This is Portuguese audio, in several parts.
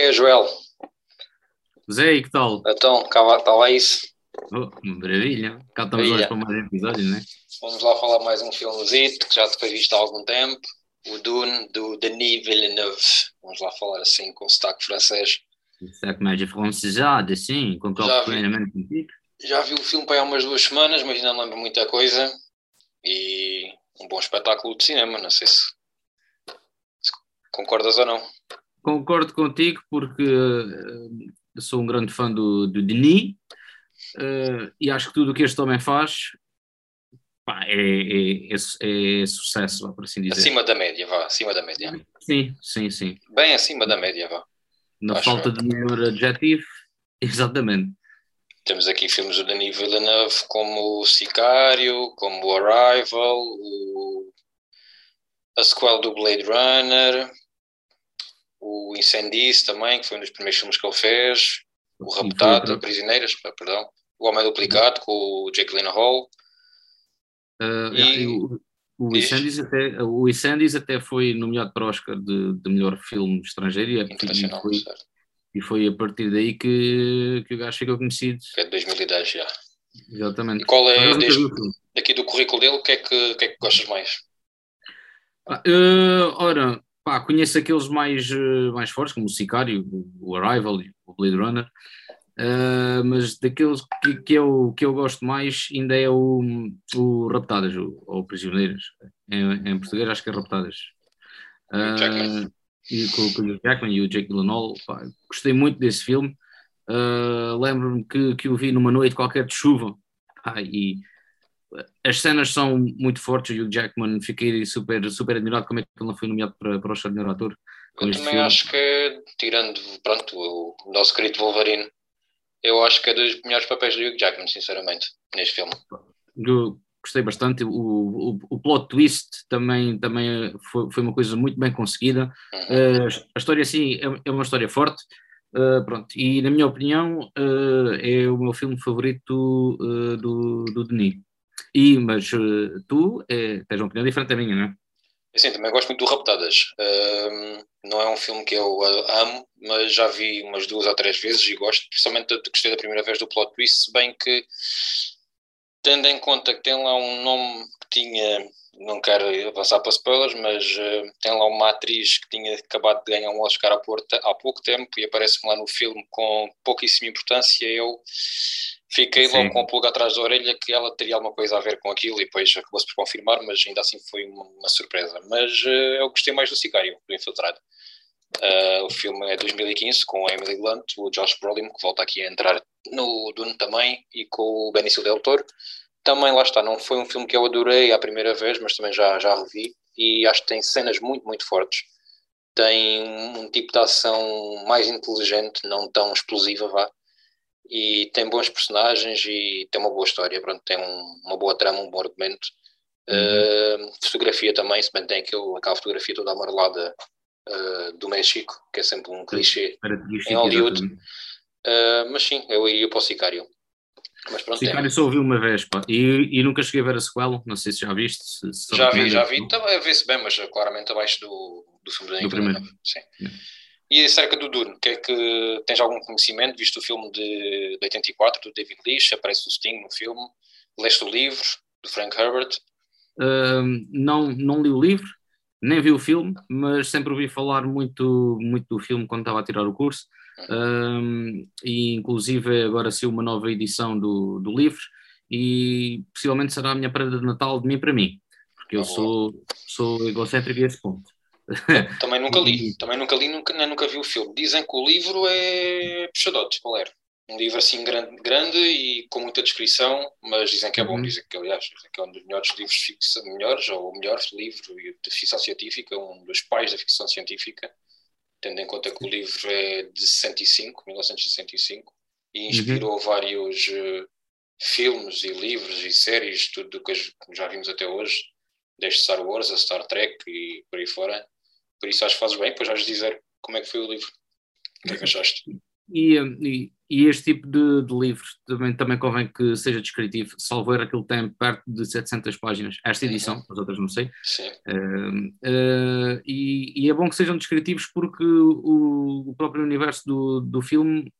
que é, Joel? Zé, e que tal? Então, cá está lá isso. Oh, maravilha. Cá estamos Maravilha. hoje para mais um episódio, não é? Vamos lá falar mais um filmezito que já te foi visto há algum tempo. O Dune, do Denis Villeneuve. Vamos lá falar assim, com sotaque francês. Será que mais afrancesado, assim? Já Concordo vi. plenamente contigo. Já vi o filme para há umas duas semanas, mas ainda não lembro muita coisa. E um bom espetáculo de cinema, não sei se, se concordas ou não. Concordo contigo porque eu sou um grande fã do, do Denis eh, e acho que tudo o que este homem faz pá, é, é, é- é sucesso, vá, por assim dizer. Acima da média, vá, acima da média. Sim, sim, sim. Bem acima da média, vá. Na Acho falta de melhor adjetivo, exatamente. Temos aqui filmes do Denis Villeneuve como o Sicário, como o Arrival, o... a sequela do Blade Runner, o Incendies também, que foi um dos primeiros filmes que ele fez, o Raptado, Prisioneiras, perdão, o Homem Duplicado com o Jake Gyllenhaal, Uh, E- o, o? Incendies até, o Incendies até foi nomeado para o Oscar de, de melhor filme estrangeiro e, é- internacional, e, foi, certo? e foi a partir daí que, que o gajo ficou conhecido. que é de 2010 já. Exatamente. E qual é, desde, daqui do currículo dele, o que é que, que, é que gostas mais? Ah, uh, ora, pá, conheço aqueles mais, uh, mais fortes, como o Sicário, o, Arrival e o Blade Runner, Uh, mas daqueles que, que, eu, que eu gosto mais ainda é o, o Raptadas, o- ou Prisioneiras. Em, em português acho que é Raptadas. Uh, e com, com o Jackman e o Jake Gyllenhaal, pá, gostei muito desse filme. Uh, Lembro-me que, que o vi numa noite qualquer de chuva pá, e as cenas são muito fortes. O Hugh Jackman, fiquei super, super admirado como é que ele não foi nomeado para, para o Oscar de melhor ator. Eu também filme. acho que, tirando pronto, o nosso querido Wolverine, eu acho que é dos melhores papéis do Hugh Jackman, sinceramente, neste filme. Eu gostei bastante. O, o, o plot twist também, também foi, foi uma coisa muito bem conseguida. Uhum. Uh, a história, sim, é, é uma história forte. Uh, pronto, e na minha opinião, uh, é o meu filme favorito do, do Denis. E, mas uh, tu eh, tens uma opinião diferente da minha, não é? Assim, também gosto muito do Raptadas. Ahm, não é um filme que eu ah, amo, mas já vi umas duas ou três vezes e gosto, principalmente de gostei da primeira vez do plot twist, se bem que, tendo em conta que tem lá um nome que tinha, não quero avançar para spoilers, mas ah, tem lá uma atriz que tinha acabado de ganhar um Oscar há, porta- há pouco tempo e aparece-me lá no filme com pouquíssima importância, eu fiquei Sim. logo com a pulga atrás da orelha que ela teria alguma coisa a ver com aquilo e depois acabou-se por confirmar, mas ainda assim foi uma, uma surpresa. Mas eh, eu gostei mais do Sicário, do Infiltrado. Eh, o filme é 2015 com a Emily Blunt, o Josh Brolin, que volta aqui a entrar no Dune também, e com o Benício Del Toro. Também lá está, não foi um filme que eu adorei à primeira vez, mas também já, já revi, e acho que tem cenas muito, muito fortes. Tem um tipo de ação mais inteligente, não tão explosiva, vá e tem bons personagens e tem uma boa história, pronto, tem um- uma boa trama, um bom argumento. Uh, fotografia também, se bem tem aquele, aquela fotografia toda amarelada uh, do México, que é sempre um clichê. Em Hollywood. Uh, mas sim, eu iria para o Sicário. Mas pronto, Sicário tem- só ouvi uma vez, pá, e, e nunca cheguei a ver a sequela, não sei se já viste. se- se já vi, já vi, também vê-se bem, mas claramente abaixo do, do filme Do primeiro. Sim. Yeah. E acerca do Dune, que é que tens algum conhecimento? Viste o filme de, de 84 do David Leitch, aparece o Sting no filme, leste o livro do Frank Herbert, Ahm, não, não li o livro, nem vi o filme, mas sempre ouvi falar muito, muito do filme quando estava a tirar o curso. Ahm, e inclusive agora saiu uma nova edição do, do livro e possivelmente será a minha prenda de Natal de mim para mim, porque eu Ah, boa. sou, sou egocêntrico a esse ponto. Também nunca li, também nunca li, nunca, nem nunca vi o filme. Dizem que o livro é puxadote, era? Um livro assim grande, grande e com muita descrição, mas dizem que é bom, Uhum. dizem que aliás dizem que é um dos melhores livros de ficção, melhores, ou o melhor livro de ficção científica, um dos pais da ficção científica, tendo em conta que o livro é de 65, 1965, e inspirou vários eh, filmes e livros e séries, tudo o que já vimos até hoje, desde Star Wars a Star Trek e por aí fora. Por isso acho que fazes bem, depois vais dizer como é que foi o livro. O que é que achaste? E, e, e, este tipo de, de livro também, também convém que seja descritivo. Salvo aquilo tem perto de 700 páginas. Esta edição, uhum. as outras não sei. Uh, uh, e, e, é bom que sejam descritivos porque o, o próprio universo do, do filme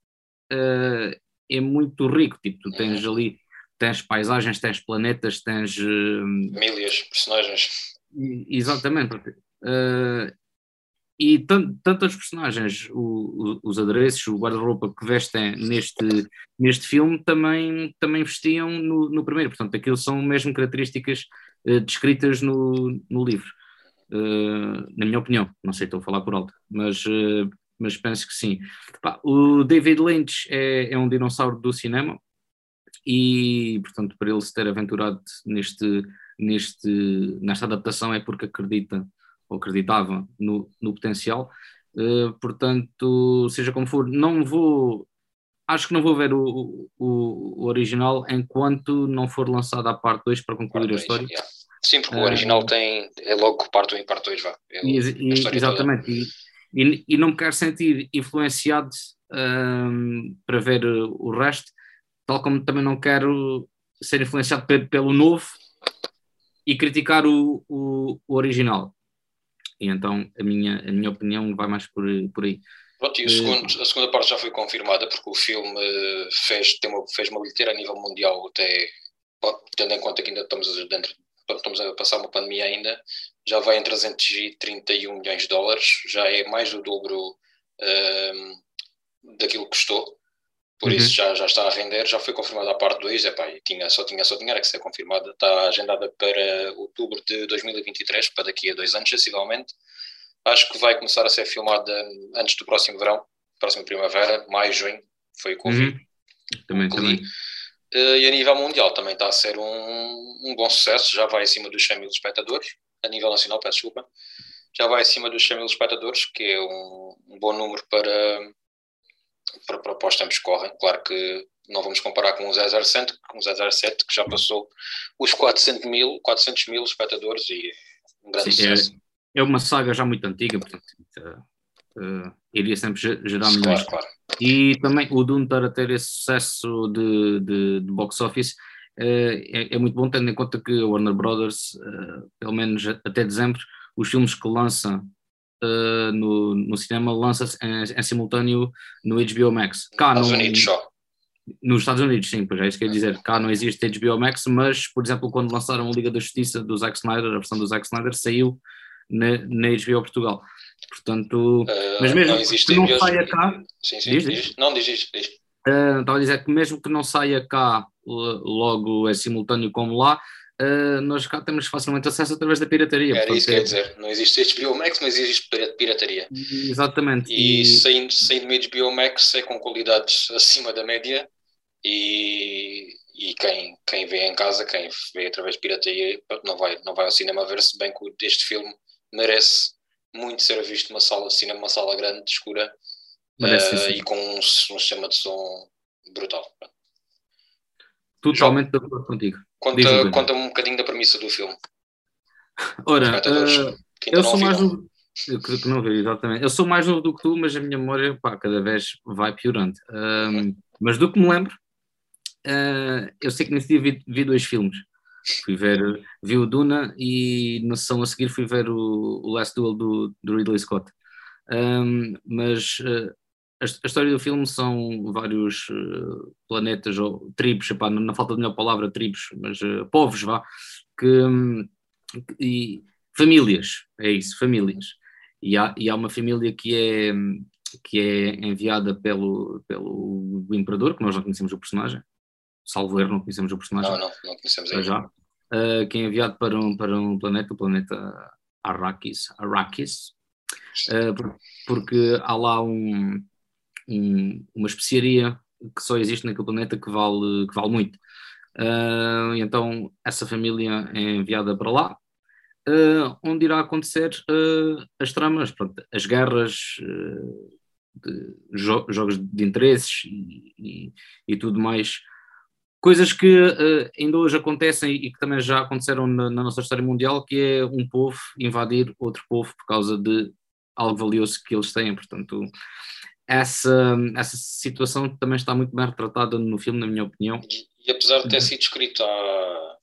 uh, é muito rico. Tipo, tu tens uhum. ali tens paisagens, tens planetas, tens. Famílias, personagens. Exatamente. Uh, e tantas personagens, o, o, os adereços, o guarda-roupa que vestem neste, neste filme também, também vestiam no, no primeiro, portanto, aquilo são mesmo características uh, descritas no, no livro, uh, na minha opinião, não sei, estou a falar por alto, mas, uh, mas penso que sim. Pá, o David Lynch é, é um dinossauro do cinema. E, portanto, para ele se ter aventurado neste, neste, nesta adaptação é porque acredita ou acreditava no, no potencial. Uh, portanto, seja como for, não vou. Acho que não vou ver o, o, o original enquanto não for lançado a parte 2 para concluir a história. Yeah. Sim, porque uh, o original tem. É logo parte 1 e parte 2, vá. É e, e, exatamente. E, e, e, não me quero sentir influenciado uh, para ver o resto, tal como também não quero ser influenciado pelo novo e criticar o, o, o original. E então a minha, a minha opinião vai mais por, por aí. Pronto, e segundo, a segunda parte já foi confirmada porque o filme fez, tem uma, fez uma bilheteira a nível mundial até, tendo em conta que ainda estamos dentro, estamos a passar uma pandemia ainda, já vai em 331 milhões de dólares, já é mais do dobro um, daquilo que custou por uhum. isso já, já está a render, já foi confirmada a parte 2, epá, tinha, só tinha só dinheiro que ser confirmada, está agendada para outubro de 2023, para daqui a dois anos, sensivelmente. Acho que vai começar a ser filmada antes do próximo verão, próxima primavera, maio, junho, foi o. Uhum. Também, também. Uh, e a nível mundial também está a ser um, um bom sucesso, já vai acima dos 100 mil espectadores, a nível nacional, peço desculpa, já vai acima dos 100 mil espectadores, que é um, um bom número para para, para, para os tempos que correm. Claro que não vamos comparar com o 007, com o 007 que já passou os 400 mil, 400 mil espectadores e um grande Sim, sucesso. É, é, uma saga já muito antiga, portanto uh, uh, iria sempre gerar milhões. Claro, claro. E também o Dune a ter esse sucesso de, de, de box office uh, é, é, muito bom, tendo em conta que a Warner Brothers, pelo menos até dezembro, os filmes que lança uh, no, no cinema lança-se em, em, simultâneo no HBO Max. Cá Estados Unidos só. Nos Estados Unidos, sim, pois é isso que eu ia dizer. Cá não existe HBO Max, mas, por exemplo, quando lançaram a Liga da Justiça do Zack Snyder, a versão do Zack Snyder saiu na, na HBO Portugal. Portanto, uh, mas mesmo não que não saia cá. Sim, sim, diz, diz. Não, diz, diz. diz. Uh, estava a dizer que mesmo que não saia cá logo é simultâneo como lá, uh, nós cá temos facilmente acesso através da pirataria. Era isso que quer dizer, não existe HBO Max, mas existe pirataria. Exatamente. E, e... Saindo, saindo do HBO Max é com qualidades acima da média e, e quem, quem vê em casa, quem vê através de pirataria, não vai, não vai ao cinema ver se bem que este filme merece muito ser visto numa sala de cinema, uma sala grande, escura, uh, e com um, um sistema de som brutal. Totalmente de acordo contigo. Conta, conta um bocadinho da premissa do filme. Ora, uh, eu sou mais novo. Que, não vi, exatamente. Eu sou mais novo do que tu, mas a minha memória pá, cada vez vai piorando. Um, mas do que me lembro, uh, eu sei que nesse dia vi, vi, dois filmes. Fui ver, vi o Duna e na sessão a seguir fui ver o, o Last Duel do, do Ridley Scott. Um, mas uh, a, a, história do filme são vários uh, planetas ou tribos, epá, não, não, falta de melhor palavra tribos, mas uh, povos, vá, que, um, e famílias, é isso, famílias. E há, e há uma família que é, que é enviada pelo, pelo imperador, que nós não conhecemos o personagem, salvo erro, não conhecemos o personagem. Não, não, não conhecemos ainda. Já. Uh, que é enviado para um, para um planeta, o planeta Arrakis, Arrakis uh, porque há lá um, um, uma especiaria que só existe naquele planeta que vale, que vale muito. Uh, então essa família é enviada para lá, uh, onde irá acontecer uh, as tramas, pronto, as guerras, de jo jogos de interesses e, e, e, tudo mais. Coisas que ainda hoje acontecem e que também já aconteceram na, na nossa história mundial, que é um povo invadir outro povo por causa de algo valioso que eles têm. Portanto, essa, essa situação também está muito bem retratada no filme, na minha opinião. E, e apesar de ter sido escrito há,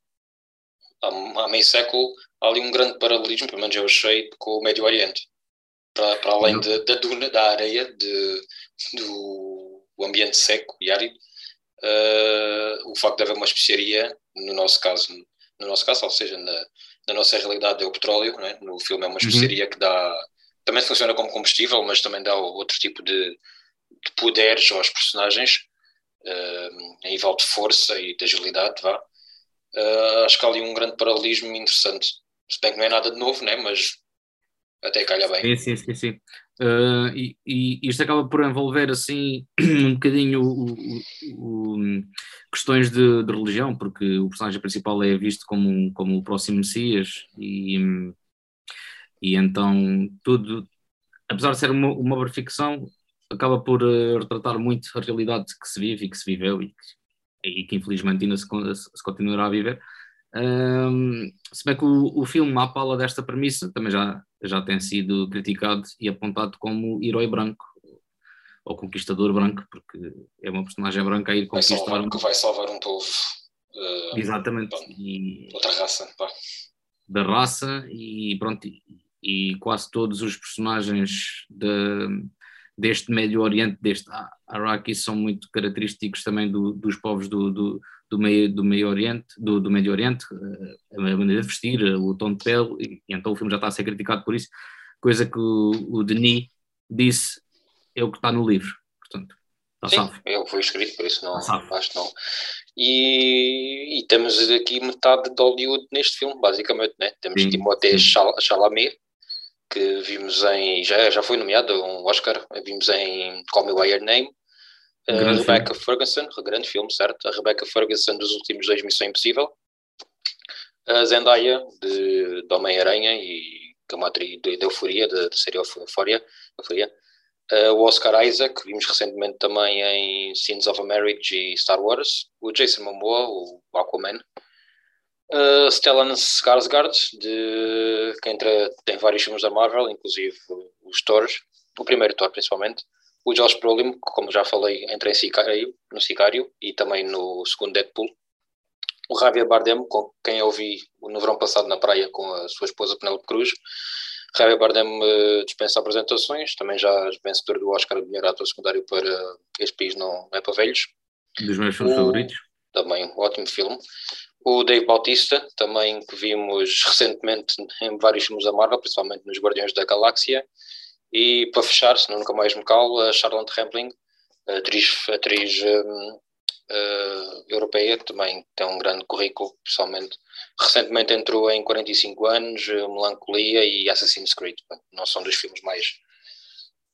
há, há, meio século, há ali um grande paralelismo, pelo menos eu achei, com o Médio Oriente. Para, para além de, da duna, da areia, de, do ambiente seco e árido, uh, o facto de haver uma especiaria, no nosso caso, no nosso caso, ou seja, na, na nossa realidade é o petróleo, é? no filme é uma uhum. especiaria uhum. que dá, também funciona como combustível, mas também dá outro tipo de, de poderes aos personagens, uh, a nível de força e de agilidade, vá. Uh, acho que há ali um grande paralelismo interessante. Se bem que não é nada de novo, né? mas até calha bem. Sim, sim, sim. Uh, e, e, isto acaba por envolver assim um bocadinho o, o, o, questões de, de, religião, porque o personagem principal é visto como, como o próximo Messias e, e então tudo, apesar de ser uma, uma obra ficção, acaba por uh, retratar muito a realidade que se vive e que se viveu e que, e que infelizmente ainda se, se continuará a viver. Um, se bem que o, o filme, à pala desta premissa, também já, já tem sido criticado e apontado como herói branco ou conquistador branco, porque é uma personagem branca a ir conquistar. Vai salvar, um... que vai salvar um povo. Uh, Exatamente. e... Outra raça. Pá. Da raça e pronto. E, e quase todos os personagens de, deste Médio Oriente, deste Araki, são muito característicos também do, dos povos do, do, do, meio, do Meio Oriente, do, do Médio Oriente, eh, a maneira de vestir, o tom de pele, e, e, então o filme já está a ser criticado por isso, coisa que o, o Denis disse é o que está no livro, portanto. Sim, salvo. eu fui escrito, por isso não, acho não. E, e, temos aqui metade de Hollywood neste filme, basicamente, né? Temos sim, Timothée Chalamet, que vimos em. Já, já foi nomeado um Oscar, vimos em Call Me By Your Name. Uh, Rebecca filme. Ferguson, grande filme, certo? A Rebecca Ferguson dos últimos dois Missão Impossível. A Zendaya, de, de Homem-Aranha e que é uma atriz de, de Euforia, da série Euforia. Euforia. Uh, o Oscar Isaac, vimos recentemente também em Scenes of a Marriage e Star Wars. O Jason Momoa, o Aquaman. Uh, Stellan Skarsgård, de, que entra, tem vários filmes da Marvel, inclusive os Thors, o primeiro Thor principalmente. O Josh Brolin, que como já falei, entra em Sicário, no Sicário e também no segundo Deadpool. O Javier Bardem, com quem eu vi no verão passado na praia com a sua esposa Penelope Cruz. Javier Bardem uh, dispensa apresentações, também já vencedor do Oscar de melhor ator secundário para Este País Não É para Velhos. Dos meus filmes favoritos. Também um ótimo filme. O Dave Bautista, também que vimos recentemente em vários filmes da Marvel, principalmente nos Guardiões da Galáxia. E para fechar, se nunca mais me calo, a Charlotte Rampling, atriz, atriz um, uh, eh, europeia, que também tem um grande currículo, pessoalmente. Recentemente entrou em 45 anos, Melancolia e Assassin's Creed. Não são dos filmes mais,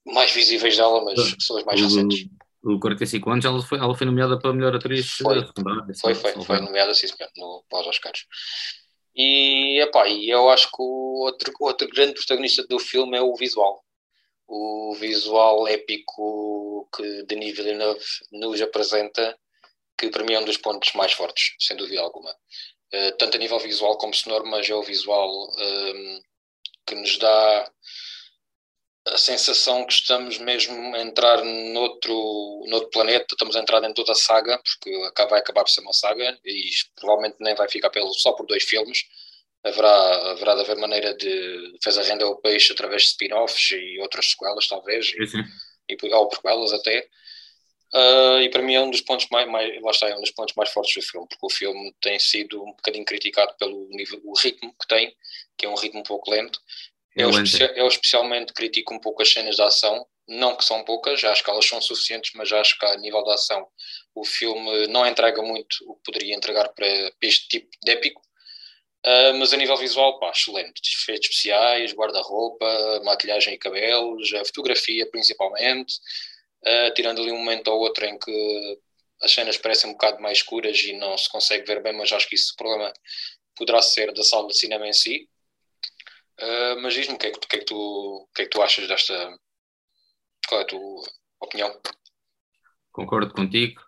mais visíveis dela, mas são os mais recentes o 45 anos, ela foi, ela foi nomeada para a melhor atriz foi, secundária. Foi, foi, foi, foi nomeada, sim, senhor, no, pós Oscars. E, epá, e eu acho que o outro, outro grande protagonista do filme é o visual. O visual épico que Denis Villeneuve nos apresenta, que para mim é um dos pontos mais fortes, sem dúvida alguma. Uh, tanto a nível visual como sonoro, mas é o visual um, ehm, que nos dá a sensação que estamos mesmo a entrar noutro, noutro planeta, estamos a entrar dentro da saga, porque vai acabar por ser uma saga e provavelmente nem vai ficar pelo, só por dois filmes. Haverá, haverá de haver maneira de fazer a renda ao peixe através de spin-offs e outras sequelas, talvez, sim. e, ou prequelas até. Uh, e para mim é um dos pontos mais, mais, lá está, é um dos pontos mais fortes do filme, porque o filme tem sido um bocadinho criticado pelo nível, o ritmo que tem, que é um ritmo um pouco lento, eu, eu, especialmente critico um pouco as cenas de ação, não que são poucas, acho que elas são suficientes, mas acho que a nível de ação o filme não entrega muito o que poderia entregar para, para este tipo de épico. Uh, mas a nível visual, pá, excelente. Efeitos especiais, guarda-roupa, maquilhagem e cabelos, a fotografia principalmente, uh, tirando ali um momento ou outro em que as cenas parecem um bocado mais escuras e não se consegue ver bem, mas acho que isso o problema poderá ser da sala de cinema em si. Uh, mas diz-me o que, é que, que, é que, tu, que é que tu achas desta. Qual é a tua opinião? Concordo contigo.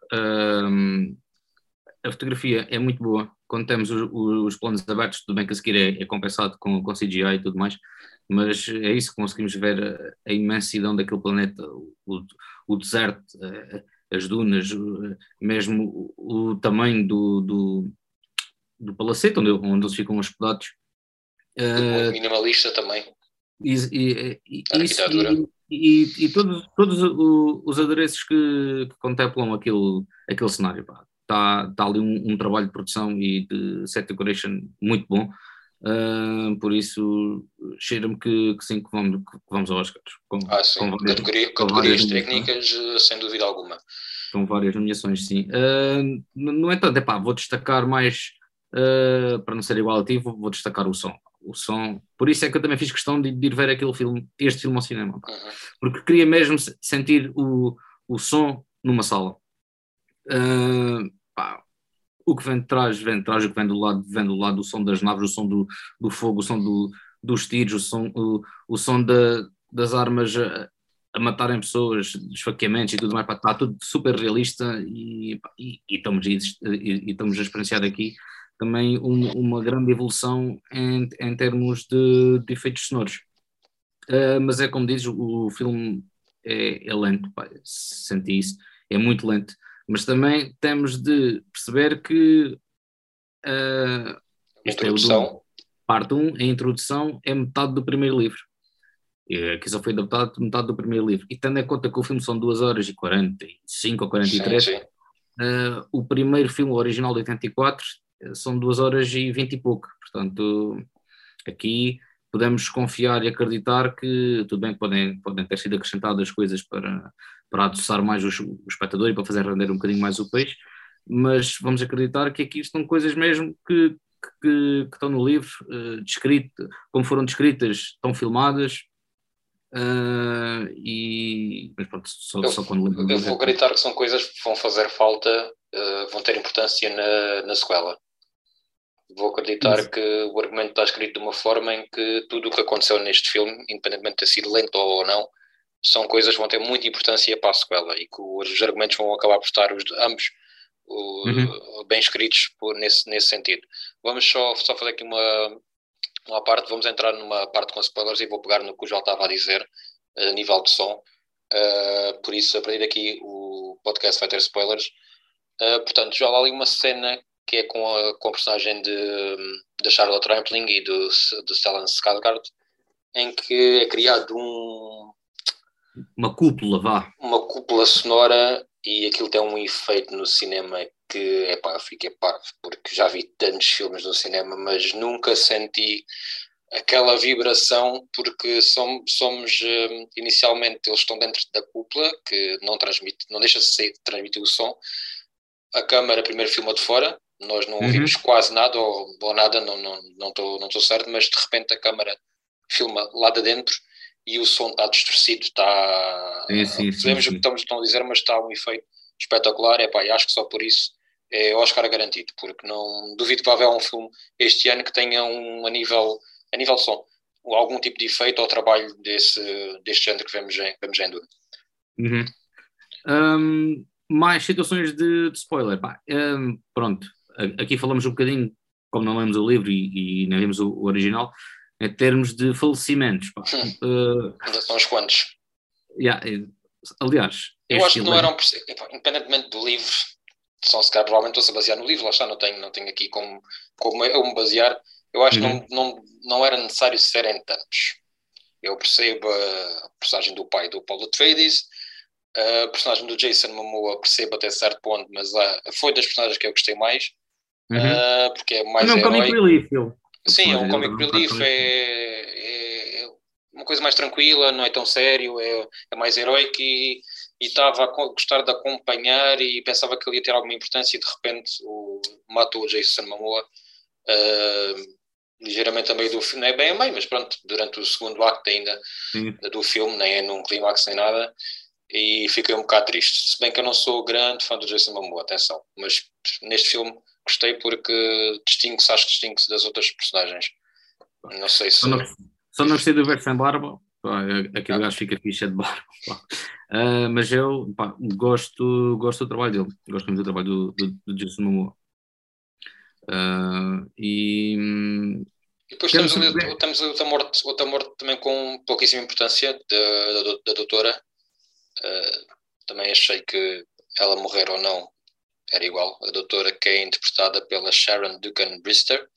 A fotografia é muito boa. Quando temos os, os planos abertos, tudo bem que a seguir é, é compensado com, com CGI e tudo mais. mas é isso, conseguimos ver a, a imensidão daquele planeta, o, o deserto, as dunas, mesmo o, o tamanho do, do, do palacete onde, onde eles ficam hospedados. Uh, minimalista também. E, e, e, e, e, todos, todos os adereços que, que contemplam aquele, aquele cenário. Está tá ali um, um, trabalho de produção e de set decoration muito bom. Uh, por isso, cheira-me que, que sim, que vamos, que vamos ao Oscars. Com, ah, sim. Com várias, Categoria, categorias técnicas, sem dúvida alguma. Com várias nomeações, sim. Uh, no entanto, epá, vou destacar mais, uh, para não ser igual a ti, vou, vou, destacar o som. O som, por isso é que eu também fiz questão de, de ir ver aquele filme, este filme ao cinema, uhum. porque queria mesmo sentir o, o som numa sala. Uh, pá, o que vem de trás, vem de trás, o que vem do lado, vem do lado do som das naves, o som do, do fogo, o som do, dos tiros, o som, o, o som da, das armas a, a, matarem pessoas, esfaqueamentos e tudo mais, pá, está tudo super realista e, e, e, estamos, e, e, estamos a experienciar aqui também um, uma grande evolução em, em termos de, de efeitos sonoros. Uh, mas é como dizes, o, o filme é, é lento, pá, senti isso, é muito lento mas também temos de perceber que uh, é o parte 1, a introdução é metade do primeiro livro. Aqui só foi adaptado metade do primeiro livro. E tendo em conta que o filme são 2 horas e 45 ou 43, sim, sim. Uh, o primeiro filme original de 84 são 2 horas e 20 e pouco. Portanto, aqui podemos confiar e acreditar que, tudo bem que podem, podem ter sido acrescentadas coisas para, para adoçar mais o, o espectador e para fazer render um bocadinho mais o peixe, mas vamos acreditar que aqui estão coisas mesmo que, que, que estão no livro, uh, descrito, como foram descritas, estão filmadas, uh, e mas pronto, só, eu, só quando eu vou acreditar que são coisas que vão fazer falta, uh, vão ter importância na, na sequela. Vou acreditar Isso. que o argumento está escrito de uma forma em que tudo o que aconteceu neste filme, independentemente de ter sido lento ou não, são coisas que vão ter muita importância para a sequela e que os argumentos vão acabar por estar os, ambos uhum. bem escritos por, nesse, nesse sentido. Vamos só, só fazer aqui uma, uma parte, vamos entrar numa parte com spoilers e vou pegar no que o João estava a dizer, a nível de som. Uh, por isso, a partir daqui, o podcast vai ter spoilers. Uh, portanto, já há ali uma cena que é com a, com a personagem de, de Charlotte Rampling e do, do Stellan Skarsgård, em que é criado um, uma cúpula, vá. Uma cúpula sonora e aquilo tem um efeito no cinema que, é pá, fiquei parvo, porque já vi tantos filmes no cinema, mas nunca senti aquela vibração, porque somos, somos hum, inicialmente, eles estão dentro da cúpula, que não transmite, não deixa de transmitir o som, a câmara primeiro filma de fora, nós não ouvimos uhum. quase nada, ou, ou nada, não estou não, não, não certo, mas de repente a câmara filma lá de dentro e o som está distorcido, está. Sim, o que estamos a dizer, mas está um efeito espetacular. É pá, e acho que só por isso é Oscar garantido, porque não duvido que vai haver um filme este ano que tenha um a nível, a nível som, algum tipo de efeito ao trabalho desse, deste género que vemos em, vemos em Dune. Uhum. Um, mais situações de, de spoiler. Pá, um, pronto, aqui falamos um bocadinho, como não lemos o livro e, e nem vemos o, o original, em termos de falecimentos. Pá. Uh, Ainda são uns quantos. Yeah, aliás, eu acho que não eram, independentemente do livro, são se calhar provavelmente estou-se a basear no livro, lá está, não tenho, não tenho aqui como, como eu me basear. Eu acho uhum. que não, não, não era necessário serem tantos. Eu percebo a personagem do pai do Paulo Atreides, a personagem do Jason Momoa percebo até certo ponto, mas uh, foi das personagens que eu gostei mais, uhum. uh, porque é mais não, herói. Relief, Sim, é um comic relief, é, é, é, uma coisa mais tranquila, não é tão sério, é, é mais heróico e estava a gostar de acompanhar e pensava que ele ia ter alguma importância e de repente o, matou o Jason Momoa uh, ligeiramente a meio do filme, não é bem a meio, mas pronto, durante o segundo acto ainda Sim. do filme, nem é num clímax nem nada, e fiquei um bocado triste. Se bem que eu não sou grande fã do Jason Momoa, atenção, mas neste filme gostei porque distingue-se, acho que distingue-se das outras personagens. Não sei se. Só não, só não gostei do ver sem barba. aquele ah. gajo fica ficha de barba. Uh, mas eu pá, gosto, gosto do trabalho dele. Gosto muito do trabalho do, do, do Jason Momoa. Uh, e E depois temos, ali, temos outra, morte, outra morte também com pouquíssima importância da, da, da doutora. Uh, também achei que ela morrer ou não era igual. A doutora que é interpretada pela Sharon Dugan Brister,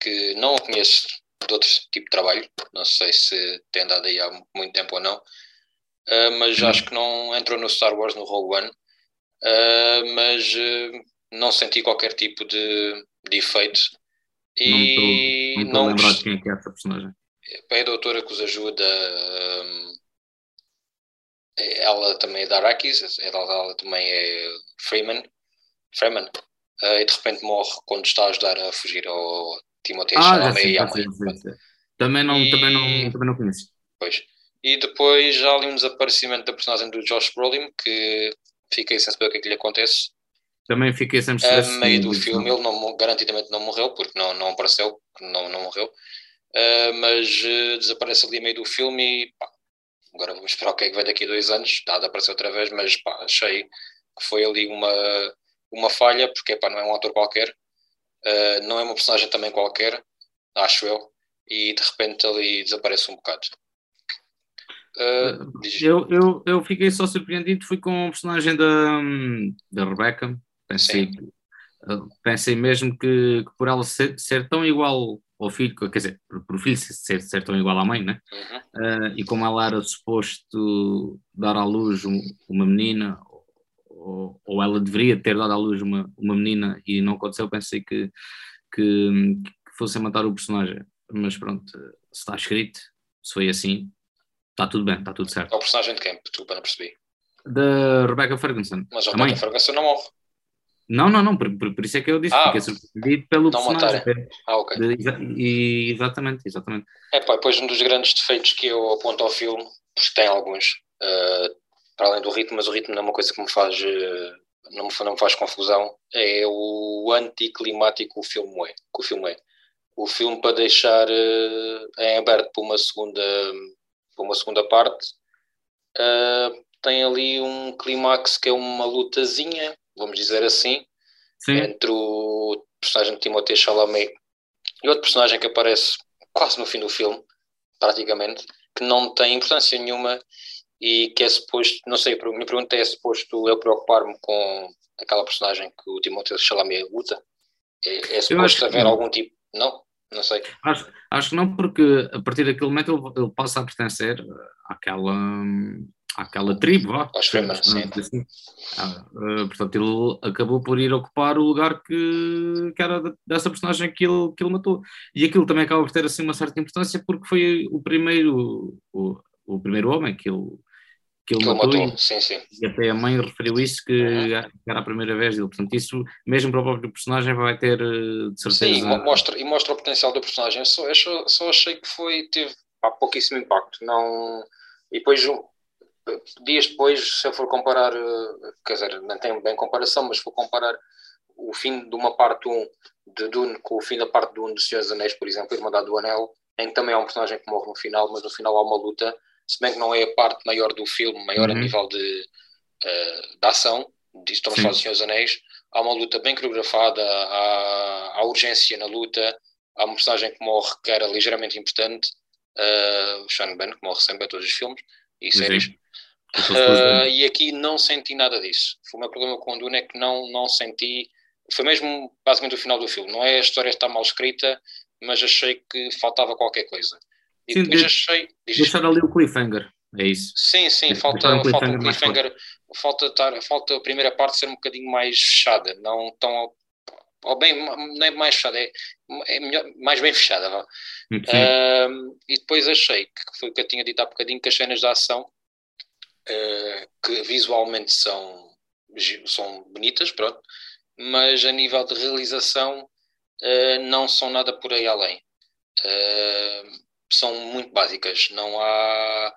que não a conheço de outro tipo de trabalho, não sei se tem andado aí há muito tempo ou não, uh, mas hum. acho que não entrou no Star Wars no Rogue One, uh, mas uh, não senti qualquer tipo de, de efeito. E não estou a quem é que é essa personagem. É a doutora que os ajuda. Um, ela também é da Arrakis, ela, ela também é Freeman, Freeman e de repente morre quando está a ajudar a fugir ao Timothée ah, Chalamet e à. Também não, e... também, não, também não conheço. Pois. E depois já há ali um desaparecimento da personagem do Josh Brolin, que fiquei sem saber o que é que lhe acontece. Também fiquei sem saber. A meio do filme, ele não, garantidamente não morreu, porque não, não apareceu, não, não morreu. Uh, mas uh, desaparece ali a meio do filme e pá, agora vamos esperar o que é que vai daqui a dois anos. Dá de aparecer outra vez, mas pá, achei que foi ali uma, uma falha, porque pá, não é um ator qualquer. Uh, não é uma personagem também qualquer, acho eu, e de repente ali desaparece um bocado. Uh, eu, eu, eu fiquei só surpreendido, fui com a personagem da, da Rebecca, pensei, pensei mesmo que, que, por ela ser, ser, tão igual ao filho, quer dizer, por, por o filho ser, ser tão igual à mãe, né? Uhum. Uh, e como ela era suposto dar à luz um, uma menina, ou, ou, ela deveria ter dado à luz uma, uma menina e não aconteceu, pensei que, que, que fosse a matar o personagem. Mas pronto, se está escrito, se foi assim, está tudo bem, está tudo certo. É o personagem de quem? Desculpa, não percebi. Da Rebecca Ferguson. Mas a Rebecca mãe. Ferguson não morre. Não, não, não, por, por, por isso é que eu disse, ah, fiquei surpreendido pelo não personagem. Matarem. Ah, ok. De, e, exatamente, exatamente. É pá, depois um dos grandes defeitos que eu aponto ao filme, porque tem alguns, uh, para além do ritmo, mas o ritmo não é uma coisa que me faz, uh, não, me, não me faz confusão, é o anticlimático o filme é, que o filme é. O filme para deixar uh, em aberto para uma segunda, para uma segunda parte, tem ali um clímax que é uma lutazinha vamos dizer assim, Sim. entre o personagem de Timothée Chalamet e outro personagem que aparece quase no fim do filme, praticamente, que não tem importância nenhuma e que é suposto, não sei, a minha pergunta é, suposto eu preocupar-me com aquela personagem que o Timothée Chalamet luta? É, é suposto haver algum tipo, não? Não sei. Acho, acho que não, porque a partir daquele momento ele, ele passa a pertencer àquela, àquela tribo, vá. Aos Fremen, sim. Assim. Ah, uh, portanto, ele acabou por ir ocupar o lugar que, que era dessa personagem que ele, que ele matou. E aquilo também acaba por ter assim uma certa importância porque foi o primeiro, o, o primeiro homem que ele, que ele que matou. matou. E, sim, sim. e até a mãe referiu isso que uhum. era a primeira vez dele. Portanto, isso mesmo para o próprio personagem vai ter eh, de certeza. Sim, mostra, e mostra o potencial do personagem. Eu só, eu só, só achei que foi, teve há pouquíssimo impacto. Não... E depois dias depois, se eu for comparar, eh, quer dizer, não tem bem comparação, mas se for comparar o fim de uma parte 1 de Dune com o fim da parte 1 de Senhor dos Anéis, por exemplo, Irmandade do Anel, em que também há um personagem que morre no final, mas no final há uma luta, se bem que não é a parte maior do filme, maior uhum. a nível de, uh, de ação, disso a de Senhor dos Anéis, há uma luta bem coreografada, há, há urgência na luta, há um personagem que morre que era ligeiramente importante, uh, o Sean Ben, que morre sempre em todos os filmes e séries. Uh, e aqui não senti nada disso. Foi o meu problema com o Dune é que não, não senti. Foi mesmo basicamente o final do filme. Não é a história está mal escrita, mas achei que faltava qualquer coisa. E sim, depois de, achei. Deixar ali o cliffhanger, é isso. Sim, sim, falta, um falta o cliffhanger. Falta, falta a primeira parte ser um bocadinho mais fechada, não tão. Ou bem, não é mais fechada, é, é melhor, mais bem fechada. Uh, e depois achei, que foi o que eu tinha dito há bocadinho, que as cenas de ação uh, que visualmente são, são bonitas, pronto, mas a nível de realização uh, não são nada por aí além. Uh, são muito básicas, não há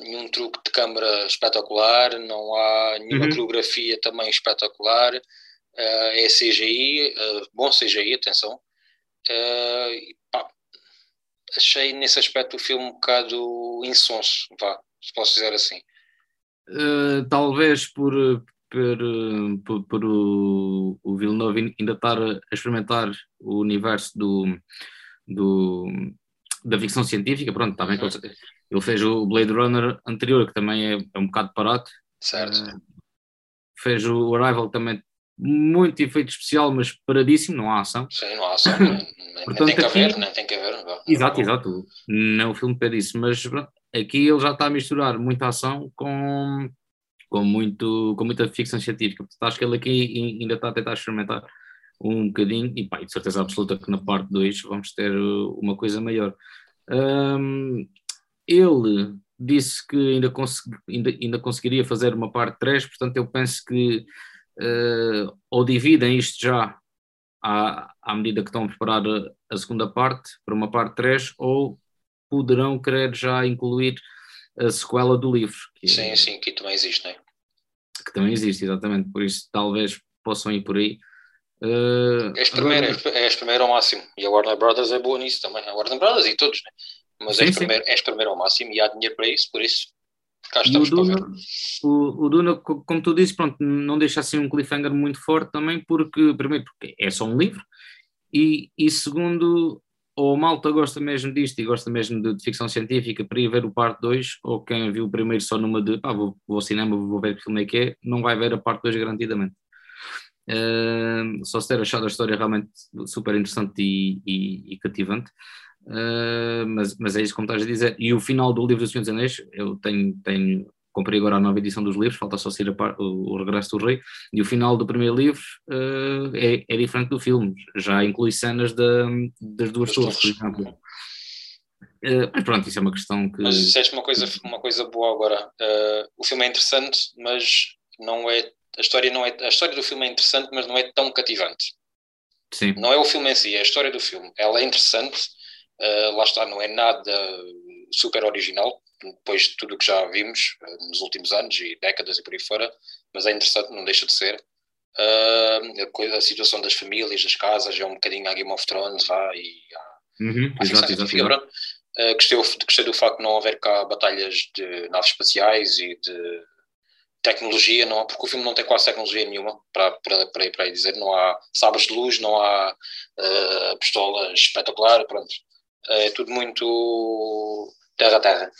nenhum truque de câmara espetacular, não há nenhuma uhum. coreografia também espetacular, uh, é CGI, uh, bom CGI, atenção. Uh, pá, achei nesse aspecto o filme um bocado insonso, vá, se posso dizer assim. Talvez por, por, por, por, o, o Villeneuve ainda estar a experimentar o universo do, do, da ficção científica, pronto, está bem que ele, ele fez o Blade Runner anterior, que também é, é um bocado parado. Certo. Uh, fez o Arrival também muito efeito especial, mas paradíssimo, não há ação. Sim, não há ação, nem, Portanto, nem tem que haver, aqui... nem tem que haver. Não. Exato, exato, não é o filme pede isso, mas aqui ele já está a misturar muita ação com, com, muito, com muita ficção científica, portanto acho que ele aqui ainda está a tentar experimentar um bocadinho, e pá, de certeza absoluta que na parte 2 vamos ter uh, uma coisa maior. Um, ele disse que ainda, consegui, ainda, ainda conseguiria fazer uma parte 3, portanto eu penso que uh, ou dividem isto já à, à medida que estão a preparar a, a segunda parte para uma parte 3, ou poderão querer já incluir a sequela do livro. Que, sim, sim, que também existe, não é? Que também existe, exatamente, por isso talvez possam ir por aí. Uh, és, primeiro, agora... és primeiro ao máximo. E a Warner Brothers é boa nisso também. A Warner Brothers e todos, né? Mas sim, és, sim. Primeiro, és primeiro ao máximo e há dinheiro para isso, por isso cá estamos o Duna, o, o, Duna, como tu disse, pronto, não deixa assim um cliffhanger muito forte também, porque, primeiro, porque é só um livro, e, e segundo, ou a malta gosta mesmo disto e gosta mesmo de, de, ficção científica para ir ver o parte 2, ou quem viu o primeiro só numa de pá, vou, vou ao cinema, vou ver que filme é que é, não vai ver a parte 2 garantidamente. Uh, só se ter achado a história realmente super interessante e, e, e cativante. Uh, mas, mas é isso como estás a dizer. E o final do livro do Senhor dos Anéis, eu tenho, tenho comprei agora a nova edição dos livros, falta só sair par, o, o, Regresso do Rei, e o final do primeiro livro uh, é, é, diferente do filme, já inclui cenas da, das duas torres, por exemplo. Uh, mas pronto, isso é uma questão que. Mas disseste uma coisa, uma coisa boa agora. Uh, o filme é interessante, mas não é a história não é a história do filme é interessante, mas não é tão cativante. Sim. Não é o filme em si, é a história do filme. Ela é interessante, uh, lá está, não é nada super original, depois de tudo o que já vimos uh, nos últimos anos e décadas e por aí fora, mas é interessante, não deixa de ser. Uh, a, coisa, a, situação das famílias, das casas, é um bocadinho a Game of Thrones, vá, e a, uhum, a exato, exato, exato. Uh, gostei, gostei do facto de não haver cá batalhas de naves espaciais e de tecnologia, não, porque o filme não tem quase tecnologia nenhuma, para, para, para, ir, para dizer, não há sabres de luz, não há uh, pistolas espetacular, pronto. Uh, é tudo muito terra a terra.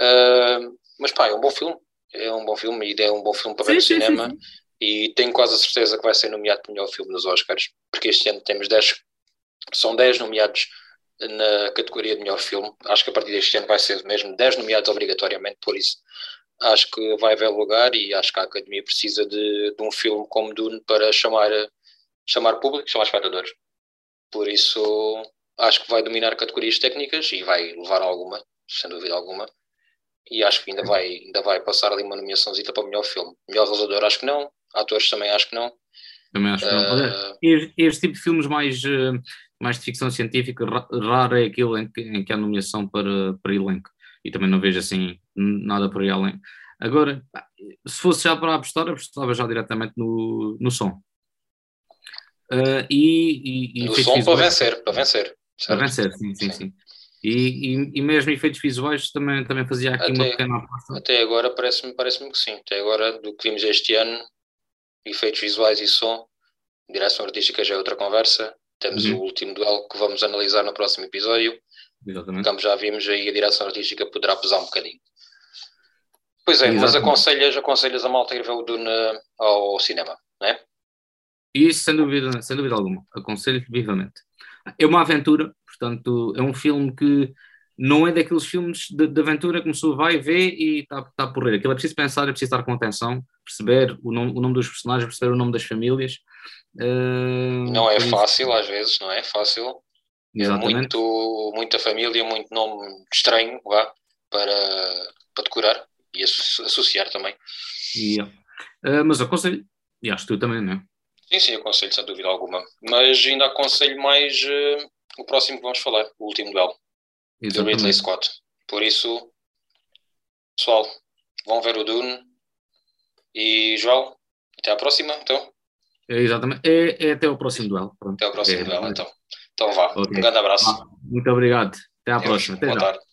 Uh, mas pá, é um bom filme, é um bom filme e é um bom filme para ver no cinema sim, sim. e tenho quase a certeza que vai ser nomeado para o melhor filme nos Oscars, porque este ano temos 10, são 10 nomeados na categoria de melhor filme, acho que a partir deste ano vai ser mesmo 10 nomeados obrigatoriamente, por isso acho que vai haver lugar e acho que a Academia precisa de, de um filme como Dune para chamar, chamar público, chamar espectadores. Por isso, acho que vai dominar categorias técnicas e vai levar alguma, sem dúvida alguma. E acho que ainda vai, ainda vai passar ali uma nomeaçãozita para o melhor filme. Melhor realizador, acho que não. Atores também acho que não. Também acho que não. Uh, este, este, tipo de filmes mais, eh, mais de ficção científica, raro é aquele em que, em que há nomeação para, para elenco e também não vejo assim nada por aí além. Agora, se fosse já para apostar, apostava já diretamente no, no som. Uh, e, e, e som visuais, para vencer, para vencer. Certo? Para vencer, sim, sim, sim. sim. E, e, e, mesmo efeitos visuais também, também fazia aqui até, uma pequena aposta. Até agora parece-me parece que sim. Até agora, do que vimos este ano, efeitos visuais e som, direção artística já é outra conversa. Temos uhum. o último duelo que vamos analisar no próximo episódio. Exatamente. Como já vimos aí, a direção artística poderá pesar um bocadinho. Pois é, Exatamente. mas aconselhas, aconselhas a malta ir ver o Dune ao cinema, não é? Isso, sem dúvida, sem dúvida alguma. Aconselho vivamente. É uma aventura, portanto, é um filme que não é daqueles filmes de, de aventura que começou, vai ver e está tá a porrer. Aquilo é preciso pensar, é preciso estar com atenção, perceber o nome, o nome dos personagens, perceber o nome das famílias. Uh, não é fácil, às vezes, não é fácil. Exatamente. Muito, muita família, muito nome estranho vá, para, para decorar e associar também. Yeah. Uh, mas aconselho, e acho que tu também, não é? Sim, sim, aconselho sem dúvida alguma. Mas ainda aconselho mais uh, o próximo que vamos falar, o último duelo, do Ridley Scott. Por isso, pessoal, vão ver o Dune e João, até à próxima, então. É, exatamente, é, é até o próximo duelo. Pronto. Até o próximo é, duelo, então. Então vá, okay. um grande abraço. muito obrigado. Até à Deus. próxima. Até Boa já. tarde.